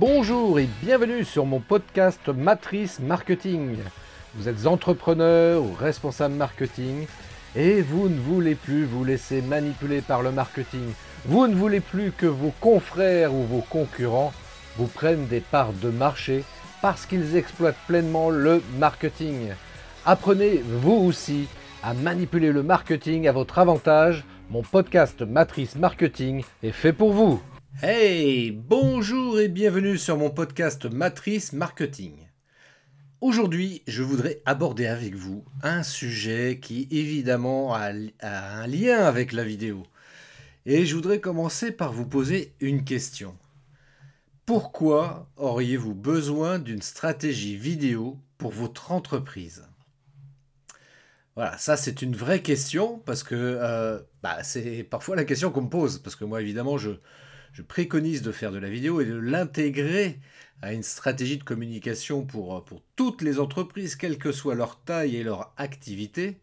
Bonjour et bienvenue sur mon podcast Matrice Marketing. Vous êtes entrepreneur ou responsable marketing et vous ne voulez plus vous laisser manipuler par le marketing. Vous ne voulez plus que vos confrères ou vos concurrents vous prennent des parts de marché parce qu'ils exploitent pleinement le marketing. Apprenez vous aussi à manipuler le marketing à votre avantage. Mon podcast Matrice Marketing est fait pour vous. Hey, bonjour et bienvenue sur mon podcast Matrice Marketing. Aujourd'hui, je voudrais aborder avec vous un sujet qui évidemment a, un lien avec la vidéo. Et je voudrais commencer par vous poser une question. Pourquoi auriez-vous besoin d'une stratégie vidéo pour votre entreprise? Voilà, ça c'est une vraie question parce que euh, bah, c'est parfois la question qu'on me pose. Parce que moi évidemment je, je préconise de faire de la vidéo et de l'intégrer à une stratégie de communication pour, pour toutes les entreprises, quelle que soit leur taille et leur activité.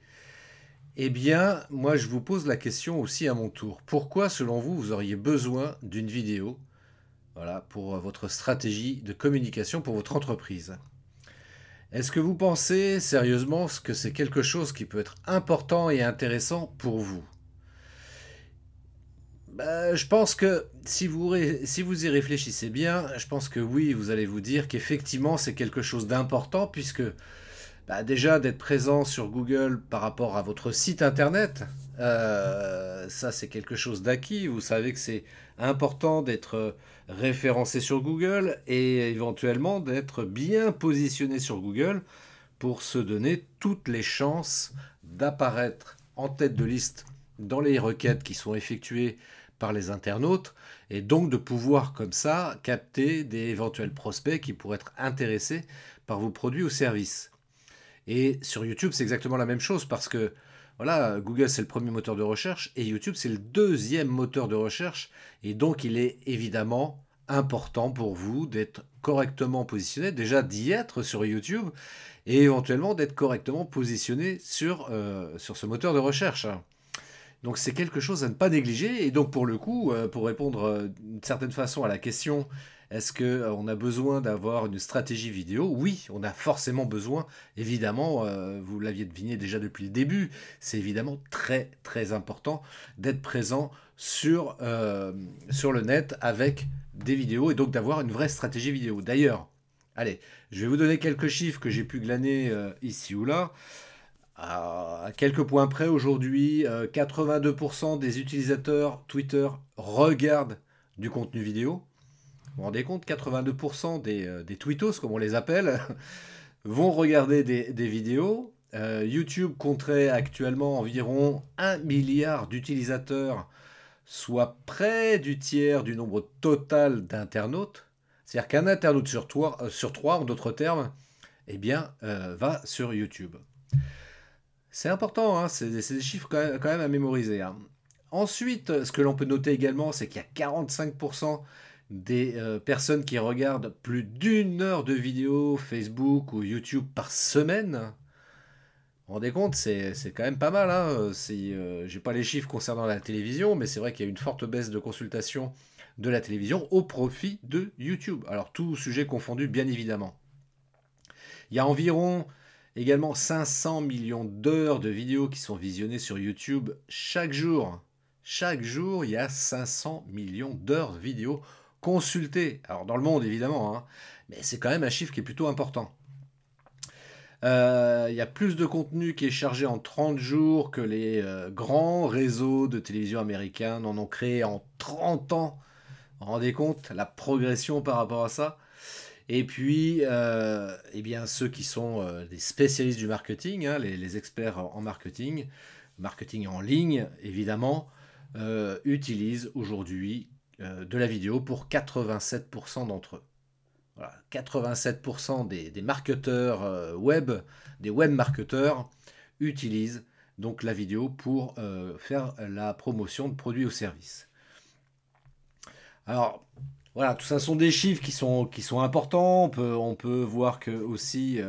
Eh bien, moi je vous pose la question aussi à mon tour. Pourquoi selon vous vous auriez besoin d'une vidéo voilà, pour votre stratégie de communication pour votre entreprise? Est-ce que vous pensez sérieusement que c'est quelque chose qui peut être important et intéressant pour vous? Bah, Je pense que si vous, si vous y réfléchissez bien, je pense que oui, vous allez vous dire qu'effectivement c'est quelque chose d'important puisque bah, déjà d'être présent sur Google par rapport à votre site internet, euh, ça c'est quelque chose d'acquis. Vous savez que c'est important d'être référencé sur Google et éventuellement d'être bien positionné sur Google pour se donner toutes les chances d'apparaître en tête de liste dans les requêtes qui sont effectuées par les internautes et donc de pouvoir comme ça capter des éventuels prospects qui pourraient être intéressés par vos produits ou services. Et sur YouTube, c'est exactement la même chose parce que voilà, Google c'est le premier moteur de recherche et YouTube c'est le deuxième moteur de recherche et donc il est évidemment important pour vous d'être correctement positionné, déjà d'y être sur YouTube et éventuellement d'être correctement positionné sur, euh, sur ce moteur de recherche. Donc c'est quelque chose à ne pas négliger et donc pour le coup, euh, pour répondre euh, d'une certaine façon à la question est-ce qu'on euh, a besoin d'avoir une stratégie vidéo? Oui, on a forcément besoin. Évidemment, vous l'aviez deviné déjà depuis le début, c'est évidemment très très important d'être présent sur le net avec des vidéos et donc d'avoir une vraie stratégie vidéo. D'ailleurs, allez, je vais vous donner quelques chiffres que j'ai pu glaner ici ou là. À quelques points près, aujourd'hui, 82% des utilisateurs Twitter regardent du contenu vidéo. Vous vous rendez compte 82% des, euh, des tweetos, comme on les appelle, vont regarder des, vidéos. Euh, YouTube compterait actuellement environ 1 milliard d'utilisateurs, soit près du tiers du nombre total d'internautes. C'est-à-dire qu'un internaute euh, sur trois, en d'autres termes, eh bien, va sur YouTube. C'est important, hein, c'est des chiffres quand même, à mémoriser. Hein. Ensuite, ce que l'on peut noter également, c'est qu'il y a 45% des euh, personnes qui regardent plus d'une heure de vidéo Facebook ou YouTube par semaine. Vous vous rendez compte, c'est, quand même pas mal. Hein euh, j'ai pas les chiffres concernant la télévision, mais c'est vrai qu'il y a une forte baisse de consultation de la télévision au profit de YouTube. Alors tout sujet confondu, bien évidemment. Il y a environ également 500 millions d'heures de vidéos qui sont visionnées sur YouTube chaque jour. Chaque jour, il y a 500 millions d'heures de vidéos consultés. Alors dans le monde évidemment, hein, mais c'est quand même un chiffre qui est plutôt important. Euh, il y a plus de contenu qui est chargé en 30 jours que les euh, grands réseaux de télévision américains n'en ont créé en 30 ans. Vous vous rendez compte la progression par rapport à ça? Et puis, euh, eh bien, ceux qui sont des spécialistes du marketing, hein, les, experts en marketing, marketing en ligne évidemment, utilisent aujourd'hui euh, de la vidéo pour 87% d'entre eux. 87% des, marketeurs euh, web, des web marketeurs, utilisent donc la vidéo pour euh, faire la promotion de produits ou services. Alors, voilà, tout ça sont des chiffres qui sont, importants. On peut, voir que aussi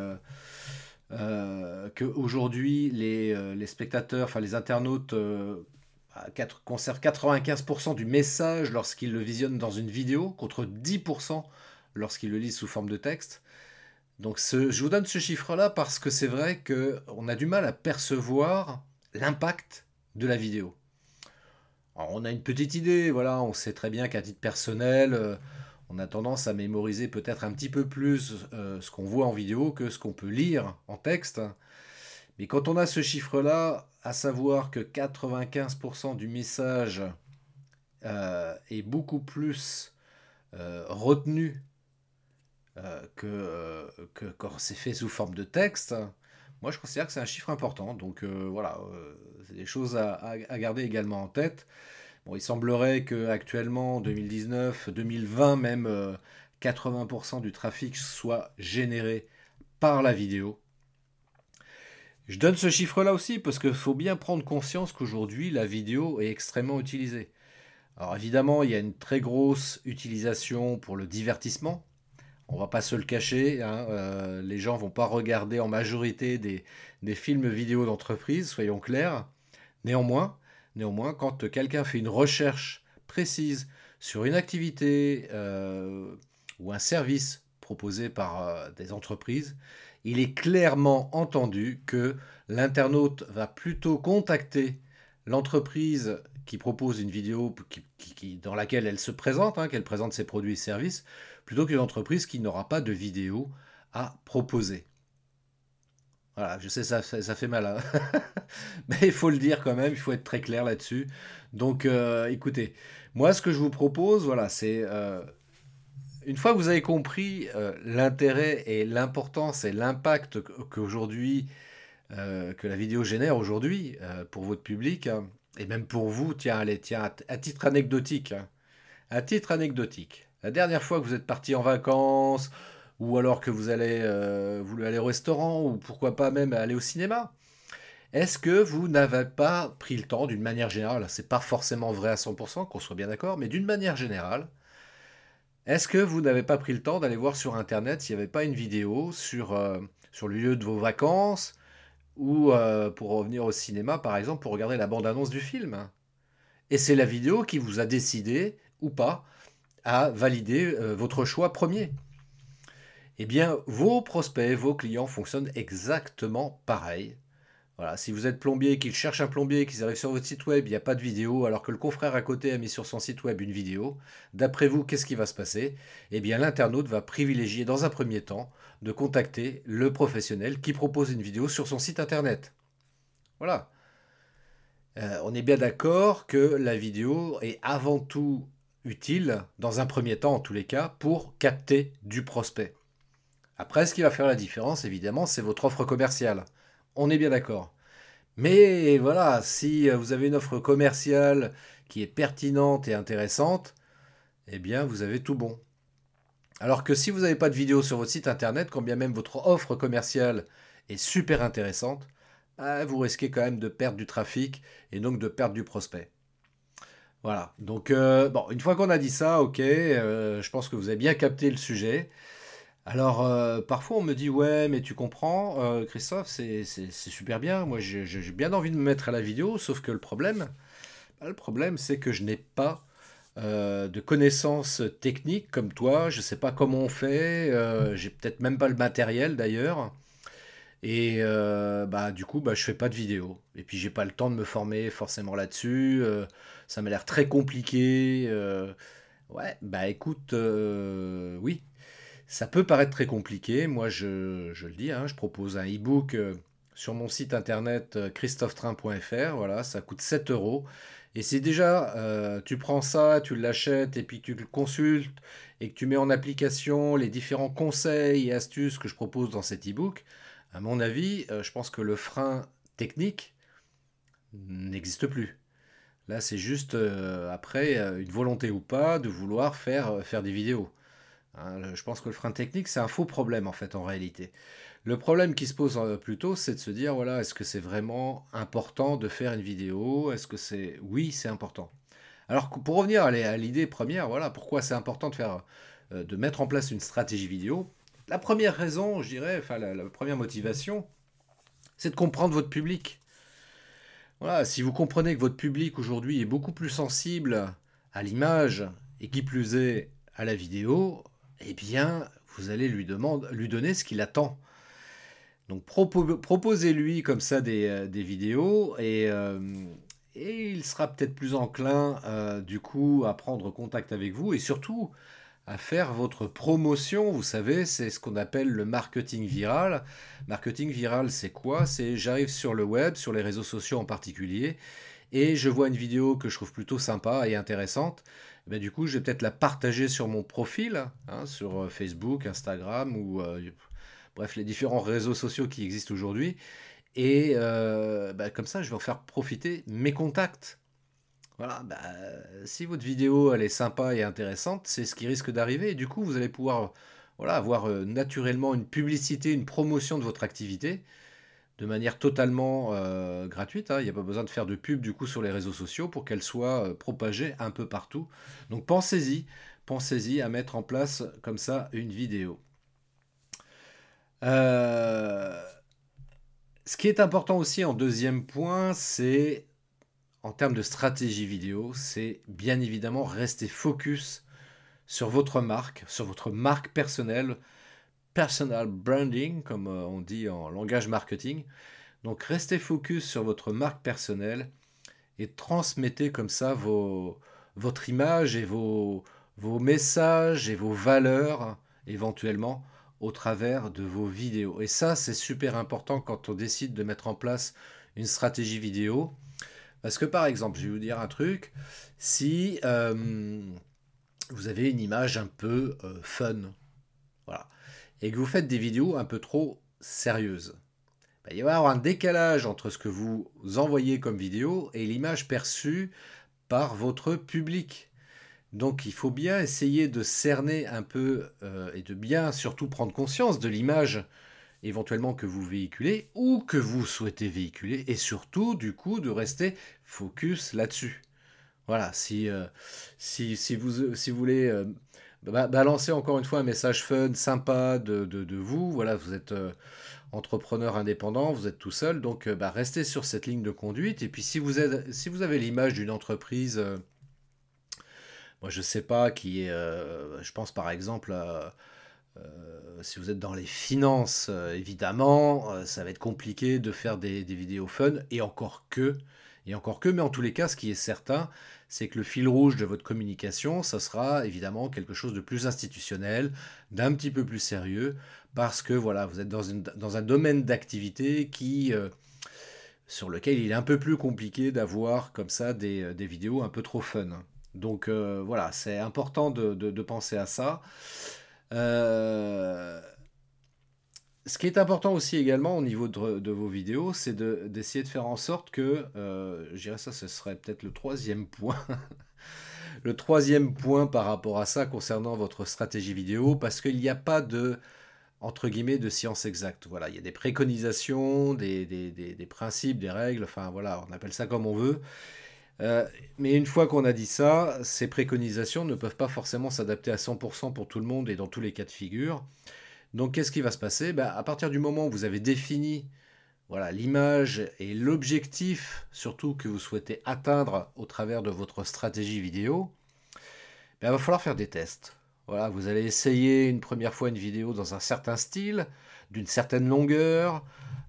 qu'aujourd'hui, les, les, spectateurs, enfin les internautes conserve 95% du message lorsqu'il le visionne dans une vidéo, contre 10% lorsqu'ils le lisent sous forme de texte. Donc je vous donne ce chiffre-là parce que c'est vrai qu'on a du mal à percevoir l'impact de la vidéo. On a une petite idée, voilà, on sait très bien qu'à titre personnel, euh, on a tendance à mémoriser peut-être un petit peu plus euh, ce qu'on voit en vidéo que ce qu'on peut lire en texte. Mais quand on a ce chiffre-là, à savoir que 95% du message euh, est beaucoup plus retenu que, que, quand c'est fait sous forme de texte, moi je considère que c'est un chiffre important. Donc voilà, c'est des choses à, garder également en tête. Bon, il semblerait qu'actuellement, 2019, 2020 même, 80% euh, du trafic soit généré par la vidéo. Je donne ce chiffre-là aussi parce qu'il faut bien prendre conscience qu'aujourd'hui, la vidéo est extrêmement utilisée. Alors évidemment, il y a une très grosse utilisation pour le divertissement. On va pas se le cacher, hein, euh, les gens vont pas regarder en majorité des, films vidéo d'entreprise, soyons clairs. Néanmoins, quand quelqu'un fait une recherche précise sur une activité euh, ou un service proposé par euh, des entreprises, il est clairement entendu que l'internaute va plutôt contacter l'entreprise qui propose une vidéo dans laquelle elle se présente, hein, qu'elle présente ses produits et services, plutôt qu'une entreprise qui n'aura pas de vidéo à proposer. Voilà, je sais, ça, ça, fait mal. Hein. Mais il faut le dire quand même, il faut être très clair là-dessus. Donc, euh, écoutez, moi, ce que je vous propose, voilà, c'est. Euh, une fois que vous avez compris euh, l'intérêt et l'importance et l'impact que la vidéo génère aujourd'hui pour votre public, hein, et même pour vous, tiens, allez, tiens, à, titre anecdotique, hein, à titre anecdotique, la dernière fois que vous êtes parti en vacances, ou alors que vous allez, euh, aller au restaurant, ou pourquoi pas même aller au cinéma. Est-ce que vous n'avez pas pris le temps, d'une manière générale, c'est pas forcément vrai à 100%, qu'on soit bien d'accord, mais d'une manière générale, est-ce que vous n'avez pas pris le temps d'aller voir sur Internet s'il n'y avait pas une vidéo sur, euh, sur le lieu de vos vacances, ou euh, pour revenir au cinéma, par exemple, pour regarder la bande-annonce du film? Et c'est la vidéo qui vous a décidé, ou pas, à valider votre choix premier eh bien, vos prospects, vos clients fonctionnent exactement pareil. Voilà, si vous êtes plombier, qu'ils cherchent un plombier, qu'ils arrivent sur votre site web, il n'y a pas de vidéo, alors que le confrère à côté a mis sur son site web une vidéo, d'après vous, qu'est-ce qui va se passer? Eh bien, l'internaute va privilégier dans un premier temps de contacter le professionnel qui propose une vidéo sur son site internet. Voilà. Euh, on est bien d'accord que la vidéo est avant tout utile, dans un premier temps en tous les cas, pour capter du prospect. Après, ce qui va faire la différence, évidemment, c'est votre offre commerciale. On est bien d'accord. Mais voilà, si vous avez une offre commerciale qui est pertinente et intéressante, eh bien, vous avez tout bon. Alors que si vous n'avez pas de vidéo sur votre site internet, quand bien même votre offre commerciale est super intéressante, ah, vous risquez quand même de perdre du trafic et donc de perdre du prospect. Voilà, donc euh, bon, une fois qu'on a dit ça, ok, euh, je pense que vous avez bien capté le sujet. Alors, euh, parfois on me dit, ouais, mais tu comprends, Christophe, c'est super bien. Moi, j'ai bien envie de me mettre à la vidéo, sauf que le problème, bah, le problème, c'est que je n'ai pas de connaissances techniques comme toi. Je ne sais pas comment on fait. j'ai peut-être même pas le matériel d'ailleurs. Et bah, du coup, bah, je fais pas de vidéo. Et puis, j'ai pas le temps de me former forcément là-dessus. ça m'a l'air très compliqué. ouais, bah écoute, oui, ça peut paraître très compliqué. Moi, je, le dis, hein, je propose un e-book euh, sur mon site internet euh, christophetrain.fr. Voilà, ça coûte 7 euros. Et c'est déjà, euh, tu prends ça, tu l'achètes et puis tu le consultes et que tu mets en application les différents conseils et astuces que je propose dans cet e-book, à mon avis, je pense que le frein technique n'existe plus. Là, c'est juste après une volonté ou pas de vouloir faire, faire des vidéos. Hein, je pense que le frein technique, c'est un faux problème en fait en réalité. Le problème qui se pose euh, plutôt, c'est de se dire voilà, est-ce que c'est vraiment important de faire une vidéo? Est-ce que c'est oui, c'est important. Alors pour revenir à l'idée première, voilà, pourquoi c'est important de faire, euh, de mettre en place une stratégie vidéo? La première raison, je dirais, enfin la, première motivation, c'est de comprendre votre public. Voilà, si vous comprenez que votre public aujourd'hui est beaucoup plus sensible à l'image et qui plus est à la vidéo, eh bien, vous allez lui, demander, lui donner ce qu'il attend. Donc proposez-lui comme ça des, euh, vidéos et, euh, et, il sera peut-être plus enclin euh, du coup à prendre contact avec vous et surtout à faire votre promotion. Vous savez, c'est ce qu'on appelle le marketing viral. Marketing viral, c'est quoi? C'est j'arrive sur le web, sur les réseaux sociaux en particulier, et je vois une vidéo que je trouve plutôt sympa et intéressante. Eh du coup, je vais peut-être la partager sur mon profil, hein, sur Facebook, Instagram ou bref, les différents réseaux sociaux qui existent aujourd'hui. Et euh, bah, comme ça, je vais en faire profiter mes contacts. Voilà, bah, si votre vidéo elle est sympa et intéressante, c'est ce qui risque d'arriver. Et du coup, vous allez pouvoir voilà, avoir euh, naturellement une publicité, une promotion de votre activité de manière totalement euh, gratuite. Hein. Il n'y a pas besoin de faire de pub du coup sur les réseaux sociaux pour qu'elle soit propagée un peu partout. Donc pensez-y, pensez-y à mettre en place comme ça une vidéo. Euh, ce qui est important aussi en deuxième point, c'est en termes de stratégie vidéo, c'est bien évidemment rester focus sur votre marque, sur votre marque personnelle, personal branding, comme euh, on dit en langage marketing. Donc restez focus sur votre marque personnelle et transmettez comme ça votre image et vos messages et vos valeurs éventuellement au travers de vos vidéos. Et ça, c'est super important quand on décide de mettre en place une stratégie vidéo. Parce que par exemple, je vais vous dire un truc, si euh, vous avez une image un peu euh, fun, voilà, et que vous faites des vidéos un peu trop sérieuses, bah, il va y avoir un décalage entre ce que vous envoyez comme vidéo et l'image perçue par votre public. Donc il faut bien essayer de cerner un peu euh, et de bien surtout prendre conscience de l'image éventuellement que vous véhiculez ou que vous souhaitez véhiculer et surtout du coup de rester focus là-dessus. Voilà, si, euh, si, si, vous, si vous voulez euh, balancer encore une fois un message fun, sympa de, de, vous, voilà, vous êtes entrepreneur indépendant, vous êtes tout seul, donc bah, restez sur cette ligne de conduite et puis si vous, êtes, si vous avez l'image d'une entreprise moi, je sais pas qui est. Euh, je pense par exemple. Euh, si vous êtes dans les finances, euh, évidemment, ça va être compliqué de faire des, vidéos fun, et encore que, et encore que, mais en tous les cas, ce qui est certain, c'est que le fil rouge de votre communication, ça sera évidemment quelque chose de plus institutionnel, d'un petit peu plus sérieux, parce que voilà, vous êtes dans, un domaine d'activité qui, sur lequel il est un peu plus compliqué d'avoir comme ça des, vidéos un peu trop fun. Donc euh, voilà, c'est important de, penser à ça. Euh, ce qui est important aussi également au niveau de, vos vidéos, c'est d'essayer de, faire en sorte que, euh, je dirais ça, ce serait peut-être le troisième point. le troisième point par rapport à ça concernant votre stratégie vidéo, parce qu'il n'y a pas de entre guillemets de science exacte. Voilà, il y a des préconisations, des, des principes, des règles, enfin voilà, on appelle ça comme on veut. Euh, mais une fois qu'on a dit ça, ces préconisations ne peuvent pas forcément s'adapter à 100% pour tout le monde et dans tous les cas de figure. Donc qu'est-ce qui va se passer? Ben, À partir du moment où vous avez défini voilà, l'image et l'objectif surtout que vous souhaitez atteindre au travers de votre stratégie vidéo, ben, il va falloir faire des tests. Voilà, vous allez essayer une première fois une vidéo dans un certain style, d'une certaine longueur,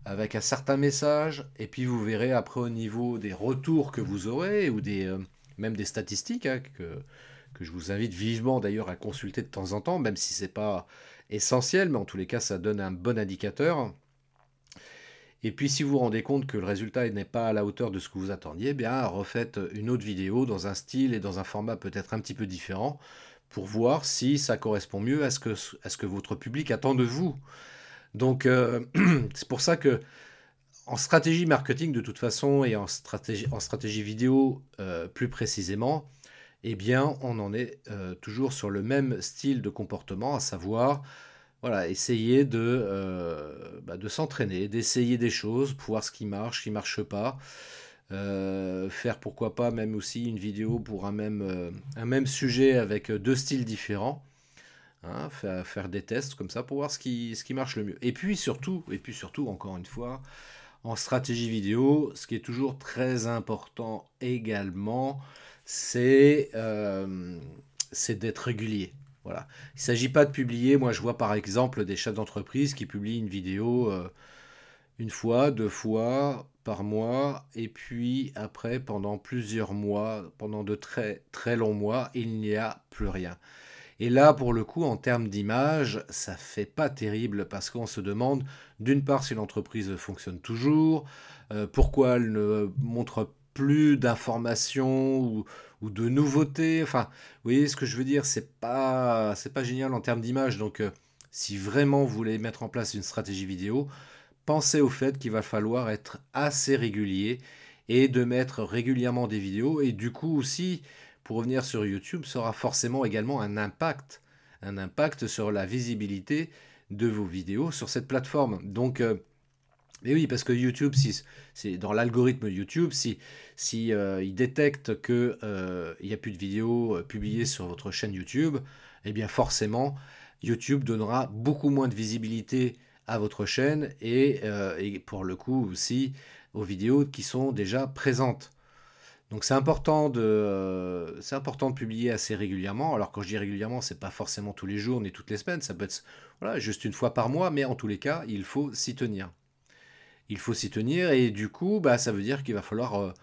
avec un certain message, et puis vous verrez après au niveau des retours que vous aurez, ou des, euh, même des statistiques, hein, que, je vous invite vivement d'ailleurs à consulter de temps en temps, même si ce n'est pas essentiel, mais en tous les cas ça donne un bon indicateur. Et puis si vous vous rendez compte que le résultat n'est pas à la hauteur de ce que vous attendiez, eh bien refaites une autre vidéo dans un style et dans un format peut-être un petit peu différent pour voir si ça correspond mieux à ce que, à ce que votre public attend de vous. Donc, euh, c'est pour ça que en stratégie marketing, de toute façon, et en stratégie, vidéo euh, plus précisément, eh bien, on en est euh, toujours sur le même style de comportement, à savoir, voilà, essayer de, bah, s'entraîner, d'essayer des choses, voir ce qui marche, ce qui ne marche pas. faire pourquoi pas même aussi une vidéo pour un même sujet avec deux styles différents. Hein, faire, des tests comme ça pour voir ce qui, ce qui marche le mieux. Et puis surtout, et puis surtout, encore une fois, en stratégie vidéo, ce qui est toujours très important également, c'est euh, d'être régulier. Voilà. Il ne s'agit pas de publier, moi je vois par exemple des chefs d'entreprise qui publient une vidéo euh, une fois, deux fois par mois, et puis après pendant plusieurs mois, pendant de très très longs mois, il n'y a plus rien. Et là, pour le coup, en termes d'image, ça fait pas terrible parce qu'on se demande, d'une part, si l'entreprise fonctionne toujours, euh, pourquoi elle ne montre plus d'informations ou, de nouveautés. Enfin, vous voyez ce que je veux dire, c'est pas, c'est pas génial en termes d'image. Donc, euh, si vraiment vous voulez mettre en place une stratégie vidéo, pensez au fait qu'il va falloir être assez régulier et de mettre régulièrement des vidéos. Et du coup aussi, pour revenir sur YouTube, aura forcément également un impact, un impact sur la visibilité de vos vidéos sur cette plateforme. Donc, euh, oui, parce que YouTube, si, c'est dans l'algorithme YouTube, si, si euh, il détecte qu'il euh, n'y a plus de vidéos publiées sur votre chaîne YouTube, eh bien forcément, YouTube donnera beaucoup moins de visibilité à votre chaîne et pour le coup aussi aux vidéos qui sont déjà présentes. Donc c'est important de euh, c'est important de publier assez régulièrement. Alors quand je dis régulièrement, c'est pas forcément tous les jours ni toutes les semaines, ça peut être voilà, juste une fois par mois, mais en tous les cas, il faut s'y tenir. Il faut s'y tenir et du coup, bah, ça veut dire qu'il va falloir euh,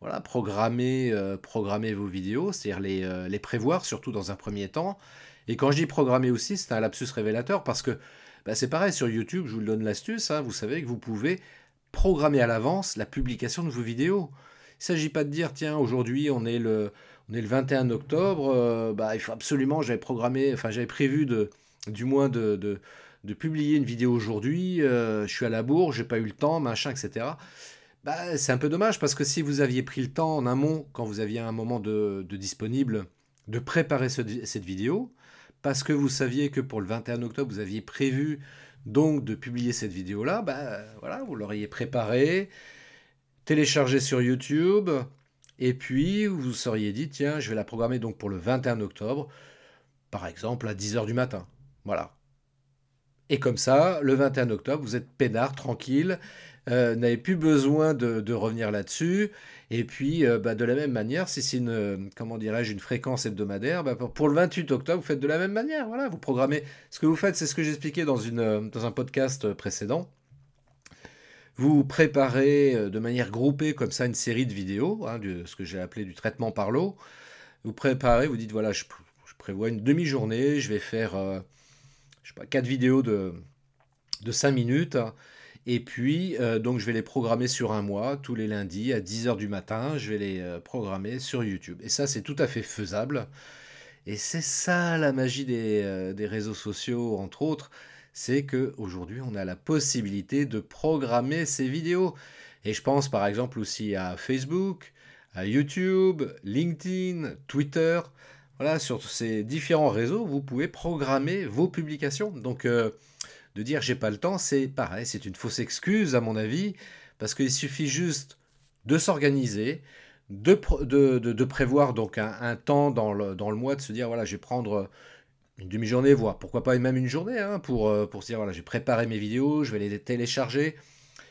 voilà, programmer, euh, programmer vos vidéos, c'est-à-dire les, les, prévoir, surtout dans un premier temps. Et quand je dis programmer aussi, c'est un lapsus révélateur parce que bah, c'est pareil sur YouTube, je vous donne l'astuce, hein, vous savez que vous pouvez programmer à l'avance la publication de vos vidéos. Il ne s'agit pas de dire, tiens, aujourd'hui, on, est le, on est le 21 octobre, euh, bah, il faut absolument, j'avais programmé, enfin, j'avais prévu de, du moins de, de, publier une vidéo aujourd'hui, euh, je suis à la bourre, j'ai pas eu le temps, machin, etc. Bah, c'est un peu dommage parce que si vous aviez pris le temps en amont, quand vous aviez un moment de, disponible, de préparer cette vidéo, parce que vous saviez que pour le 21 octobre, vous aviez prévu donc de publier cette vidéo-là, bah, voilà, vous l'auriez préparée, télécharger sur YouTube. Et puis, vous vous seriez dit, tiens, je vais la programmer donc pour le 21 octobre, par exemple à 10h du matin. Voilà. Et comme ça, le 21 octobre, vous êtes peinard, tranquille, euh, n'avez plus besoin de, revenir là-dessus. Et puis, euh, bah, de la même manière, si c'est une, comment dirais-je, une fréquence hebdomadaire, bah, pour le 28 octobre, vous faites de la même manière. Voilà, vous programmez. Ce que vous faites, c'est ce que j'expliquais dans, dans un podcast précédent. Vous préparez euh, de manière groupée comme ça une série de vidéos, hein, de ce que j'ai appelé du traitement par l'eau. Vous préparez, vous dites voilà, je, prévois une demi-journée, je vais faire euh, sais pas, 4 vidéos de, de 5 minutes. Et puis, euh, donc, je vais les programmer sur un mois, tous les lundis à 10h du matin. Je vais les programmer sur YouTube. Et ça, c'est tout à fait faisable. Et c'est ça la magie des, des réseaux sociaux, entre autres c'est qu'aujourd'hui, on a la possibilité de programmer ces vidéos. Et je pense par exemple aussi à Facebook, à YouTube, LinkedIn, Twitter. Voilà, sur ces différents réseaux, vous pouvez programmer vos publications. Donc, euh, de dire j'ai pas le temps, c'est pareil, c'est une fausse excuse à mon avis, parce qu'il suffit juste de s'organiser, de, prévoir donc un, temps dans le, dans le, mois, de se dire voilà, je vais prendre une demi-journée, voire pourquoi pas même une journée, hein, pour, euh, pour se dire voilà, j'ai préparé mes vidéos, je vais les télécharger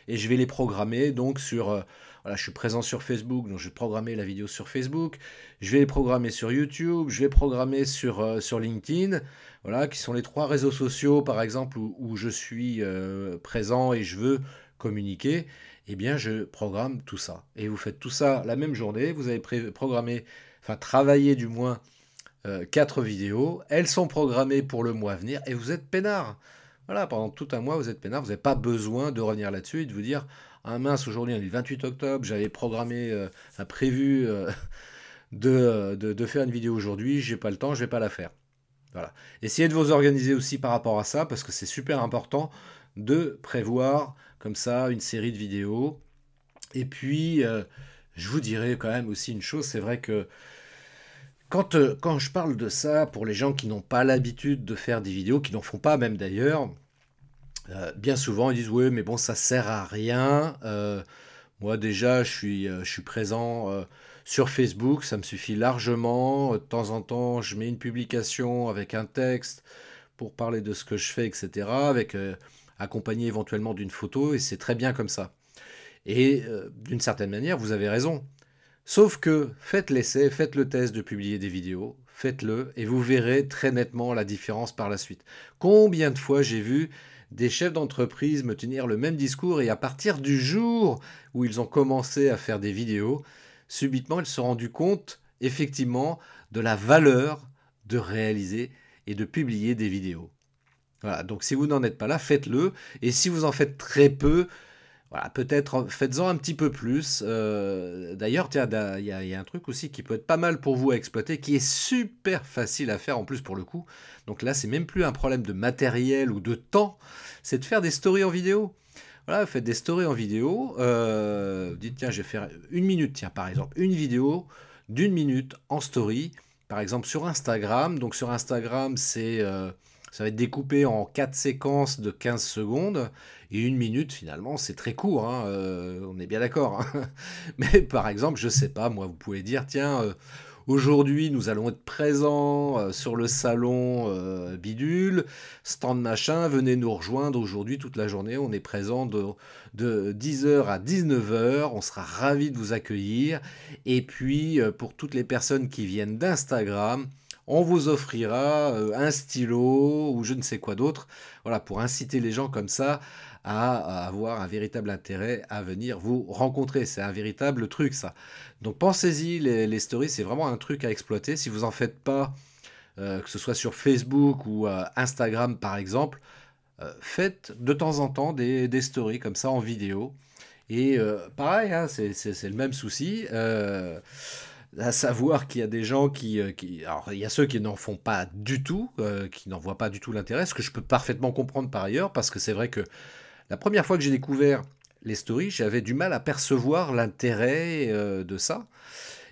et je vais les programmer. Donc sur, euh, voilà, je suis présent sur Facebook, donc je vais programmer la vidéo sur Facebook, je vais les programmer sur YouTube, je vais programmer sur, euh, LinkedIn, voilà, qui sont les trois réseaux sociaux par exemple où, je suis présent et je veux communiquer. Eh bien, je programme tout ça. Et vous faites tout ça la même journée. Vous avez programmé, enfin travaillé du moins euh, quatre vidéos. Elles sont programmées pour le mois à venir et vous êtes peinard. Voilà, pendant tout un mois, vous êtes peinard. Vous n'avez pas besoin de revenir là-dessus et de vous dire Ah mince, aujourd'hui on est le 28 octobre, j'avais programmé, euh, prévu euh, de, de, faire une vidéo aujourd'hui, j'ai pas le temps, je vais pas la faire. Voilà. Essayez de vous organiser aussi par rapport à ça parce que c'est super important de prévoir comme ça une série de vidéos. Et puis, je vous dirais quand même aussi une chose, c'est vrai que euh, quand, je parle de ça, pour les gens qui n'ont pas l'habitude de faire des vidéos, qui n'en font pas même d'ailleurs, euh, bien souvent ils disent oui mais bon ça sert à rien. Euh, moi déjà je suis, présent sur Facebook, ça me suffit largement. De temps en temps je mets une publication avec un texte pour parler de ce que je fais, etc. Avec accompagné éventuellement d'une photo et c'est très bien comme ça. Et d'une certaine manière vous avez raison. Sauf que faites l'essai, faites le test de publier des vidéos, faites-le et vous verrez très nettement la différence par la suite. Combien de fois j'ai vu des chefs d'entreprise me tenir le même discours et à partir du jour où ils ont commencé à faire des vidéos, subitement ils se sont rendus compte effectivement de la valeur de réaliser et de publier des vidéos. Voilà, donc si vous n'en êtes pas là, faites-le. Et si vous en faites très peu, voilà, peut-être faites-en un petit peu plus. Euh, d'ailleurs, il y, a un truc aussi qui peut être pas mal pour vous à exploiter, qui est super facile à faire en plus pour le coup. Donc là, c'est même plus un problème de matériel ou de temps, c'est de faire des stories en vidéo. Voilà, faites des stories en vidéo. Euh, dites, tiens, je vais faire une minute, tiens, par exemple, une vidéo d'une minute en story, par exemple sur Instagram. Donc sur Instagram. Euh, ça va être découpé en quatre séquences de 15 secondes. Et une minute, finalement, c'est très court. Hein, euh, on est bien d'accord. Hein. Mais par exemple, je sais pas, moi, vous pouvez dire, tiens, euh, aujourd'hui, nous allons être présents euh, sur le salon bidule, stand machin, venez nous rejoindre aujourd'hui toute la journée. On est présent de, de 10h à 19h. On sera ravis de vous accueillir. Et puis, pour toutes les personnes qui viennent d'Instagram, on vous offrira euh, un stylo ou je ne sais quoi d'autre, voilà, pour inciter les gens comme ça à, avoir un véritable intérêt à venir vous rencontrer. C'est un véritable truc, ça. Donc pensez-y, les, stories, c'est vraiment un truc à exploiter. Si vous en faites pas, euh, que ce soit sur Facebook ou euh, Instagram par exemple, faites de temps en temps des, stories comme ça en vidéo. Et pareil, hein, c'est le même souci à savoir qu'il y a des gens qui, euh, qui, Alors, il y a ceux qui n'en font pas du tout, euh, qui n'en voient pas du tout l'intérêt, ce que je peux parfaitement comprendre par ailleurs, parce que c'est vrai que la première fois que j'ai découvert les stories, j'avais du mal à percevoir l'intérêt euh, de ça.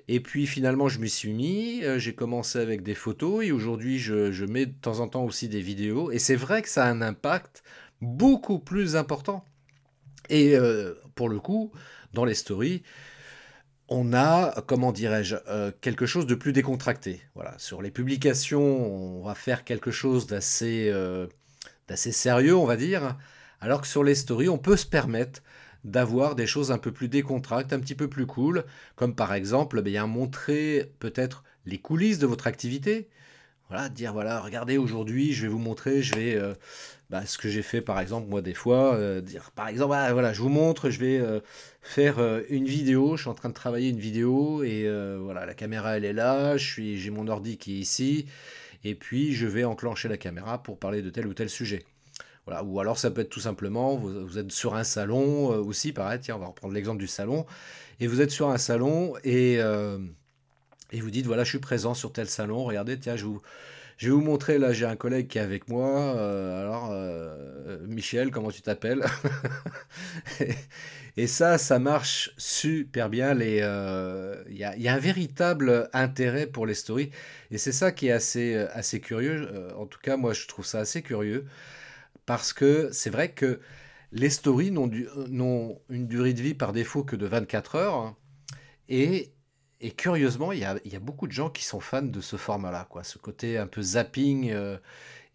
Et puis finalement, je m'y suis mis, j'ai commencé avec des photos, et aujourd'hui, je, je, mets de temps en temps aussi des vidéos, et c'est vrai que ça a un impact beaucoup plus important. Et pour le coup, dans les stories, on a, comment dirais-je, euh, quelque chose de plus décontracté. Voilà, sur les publications, on va faire quelque chose d'assez, euh, d'assez sérieux, on va dire, alors que sur les stories, on peut se permettre d'avoir des choses un peu plus décontractes, un petit peu plus cool, comme par exemple, eh bien, montrer peut-être les coulisses de votre activité, voilà, dire voilà, regardez aujourd'hui, je vais vous montrer, je vais euh, bah, ce que j'ai fait par exemple moi des fois, euh, dire par exemple ah, voilà, je vous montre, je vais euh, faire une vidéo, je suis en train de travailler une vidéo et voilà, la caméra elle est là, je suis j'ai mon ordi qui est ici et puis je vais enclencher la caméra pour parler de tel ou tel sujet. Voilà, ou alors ça peut être tout simplement, vous, vous êtes sur un salon aussi, pareil, tiens, on va reprendre l'exemple du salon, et vous êtes sur un salon et et vous dites voilà je suis présent sur tel salon regardez tiens je vous je vais vous montrer là j'ai un collègue qui est avec moi euh, alors euh, Michel comment tu t'appelles et, ça ça marche super bien euh, il y, a, un véritable intérêt pour les stories. Et c'est ça qui est assez assez curieux en tout cas moi je trouve ça assez curieux parce que c'est vrai que les stories n'ont une durée de vie par défaut que de 24 heures et et curieusement, il y a, beaucoup de gens qui sont fans de ce format-là, quoi. Ce côté un peu zapping. Euh,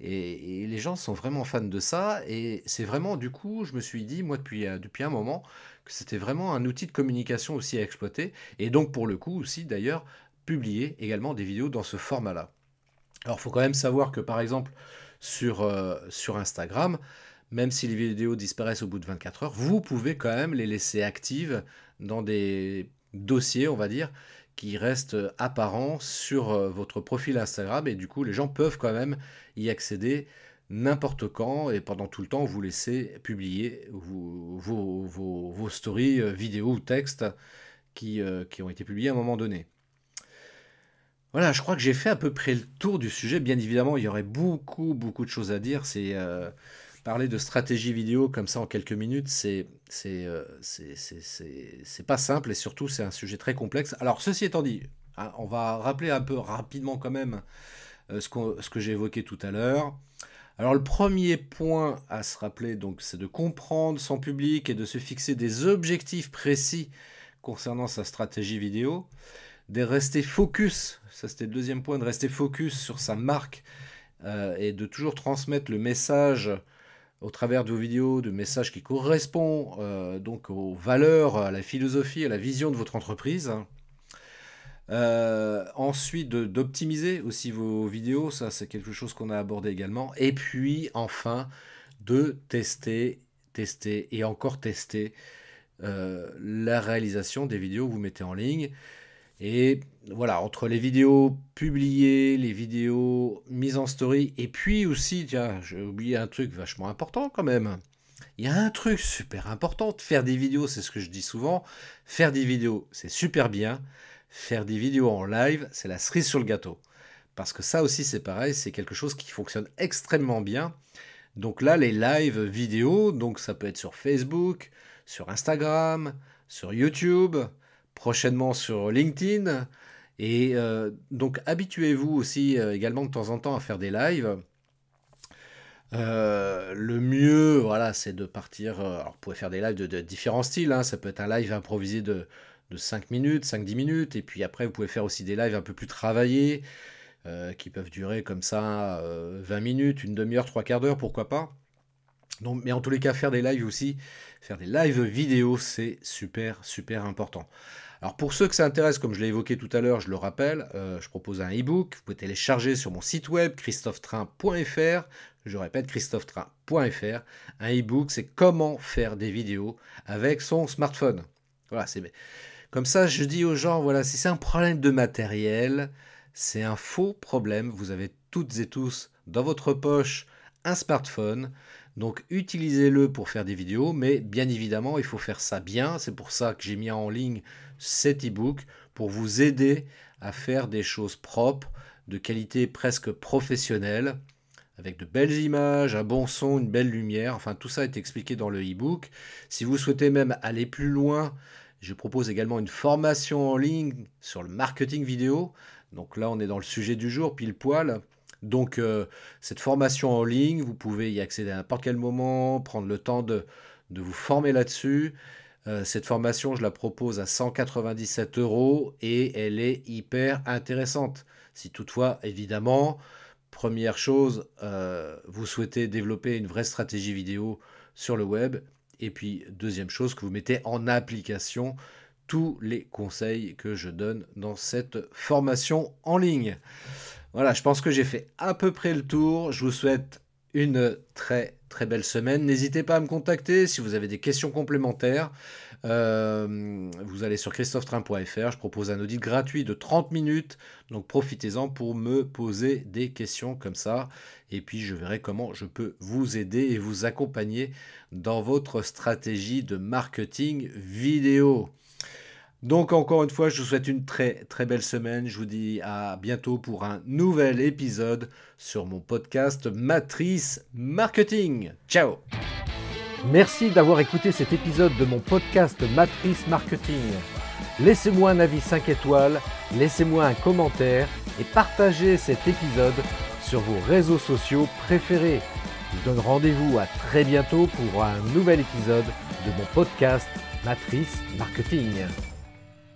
et, les gens sont vraiment fans de ça. Et c'est vraiment, du coup, je me suis dit, moi, depuis, euh, depuis un moment, que c'était vraiment un outil de communication aussi à exploiter. Et donc, pour le coup, aussi, d'ailleurs, publier également des vidéos dans ce format-là. Alors, il faut quand même savoir que, par exemple, sur, euh, sur Instagram, même si les vidéos disparaissent au bout de 24 heures, vous pouvez quand même les laisser actives dans des dossier, on va dire, qui reste apparent sur euh, votre profil Instagram et du coup les gens peuvent quand même y accéder n'importe quand et pendant tout le temps vous laissez publier vos, vos, stories euh, vidéos ou textes qui, euh, qui, ont été publiés à un moment donné. Voilà, je crois que j'ai fait à peu près le tour du sujet. Bien évidemment, il y aurait beaucoup, beaucoup de choses à dire. C'est parler de stratégie vidéo comme ça en quelques minutes, c'est euh, c'est pas simple et surtout c'est un sujet très complexe. Alors ceci étant dit, hein, on va rappeler un peu rapidement quand même euh, ce, ce, que j'ai évoqué tout à l'heure. Alors le premier point à se rappeler donc c'est de comprendre son public et de se fixer des objectifs précis concernant sa stratégie vidéo, de rester focus, ça c'était le deuxième point, de rester focus sur sa marque euh, et de toujours transmettre le message au travers de vos vidéos de messages qui correspondent euh, donc aux valeurs, à la philosophie, à la vision de votre entreprise. Euh, ensuite, d'optimiser aussi vos vidéos, ça c'est quelque chose qu'on a abordé également. Et puis enfin, de tester, tester et encore tester euh, la réalisation des vidéos que vous mettez en ligne. Et voilà, entre les vidéos publiées, les vidéos mises en story, et puis aussi, tiens, j'ai oublié un truc vachement important quand même. Il y a un truc super important, faire des vidéos, c'est ce que je dis souvent. Faire des vidéos, c'est super bien. Faire des vidéos en live, c'est la cerise sur le gâteau. Parce que ça aussi, c'est pareil, c'est quelque chose qui fonctionne extrêmement bien. Donc là, les live vidéos, donc ça peut être sur Facebook, sur Instagram, sur YouTube, prochainement sur LinkedIn. Et euh, donc habituez-vous aussi euh, également de temps en temps à faire des lives. Euh, le mieux, voilà, c'est de partir. alors, vous pouvez faire des lives de, différents styles. Hein. Ça peut être un live improvisé de, de 5 minutes, 5-10 minutes. Et puis après, vous pouvez faire aussi des lives un peu plus travaillés, qui peuvent durer comme ça 20 minutes, une demi-heure, trois quarts d'heure, pourquoi pas. Mais en tous les cas, faire des lives aussi, faire des lives vidéo, c'est super, super important. Alors pour ceux que ça intéresse, comme je l'ai évoqué tout à l'heure, je le rappelle, euh, je propose un e-book. Vous pouvez télécharger sur mon site web christophetrain.fr. Je répète, christophetrain.fr. Un e-book, c'est comment faire des vidéos avec son smartphone. Voilà, c'est comme ça. Je dis aux gens, voilà, si c'est un problème de matériel, c'est un faux problème. Vous avez toutes et tous dans votre poche un smartphone. Donc utilisez-le pour faire des vidéos, mais bien évidemment, il faut faire ça bien. C'est pour ça que j'ai mis en ligne cet e-book pour vous aider à faire des choses propres, de qualité presque professionnelle, avec de belles images, un bon son, une belle lumière. Enfin, tout ça est expliqué dans le e-book. Si vous souhaitez même aller plus loin, je propose également une formation en ligne sur le marketing vidéo. Donc là, on est dans le sujet du jour, pile poil. Donc euh, cette formation en ligne, vous pouvez y accéder à n'importe quel moment, prendre le temps de, vous former là-dessus. Euh, cette formation, je la propose à 197 euros et elle est hyper intéressante. Si toutefois, évidemment, première chose, euh, vous souhaitez développer une vraie stratégie vidéo sur le web. Et puis, deuxième chose, que vous mettez en application tous les conseils que je donne dans cette formation en ligne. Voilà, je pense que j'ai fait à peu près le tour. Je vous souhaite une très très belle semaine. N'hésitez pas à me contacter si vous avez des questions complémentaires. Euh, vous allez sur christophetrain.fr. Je propose un audit gratuit de 30 minutes. Donc profitez-en pour me poser des questions comme ça. Et puis je verrai comment je peux vous aider et vous accompagner dans votre stratégie de marketing vidéo. Donc encore une fois, je vous souhaite une très très belle semaine. Je vous dis à bientôt pour un nouvel épisode sur mon podcast Matrice Marketing. Ciao Merci d'avoir écouté cet épisode de mon podcast Matrice Marketing. Laissez-moi un avis 5 étoiles, laissez-moi un commentaire et partagez cet épisode sur vos réseaux sociaux préférés. Je vous donne rendez-vous à très bientôt pour un nouvel épisode de mon podcast Matrice Marketing.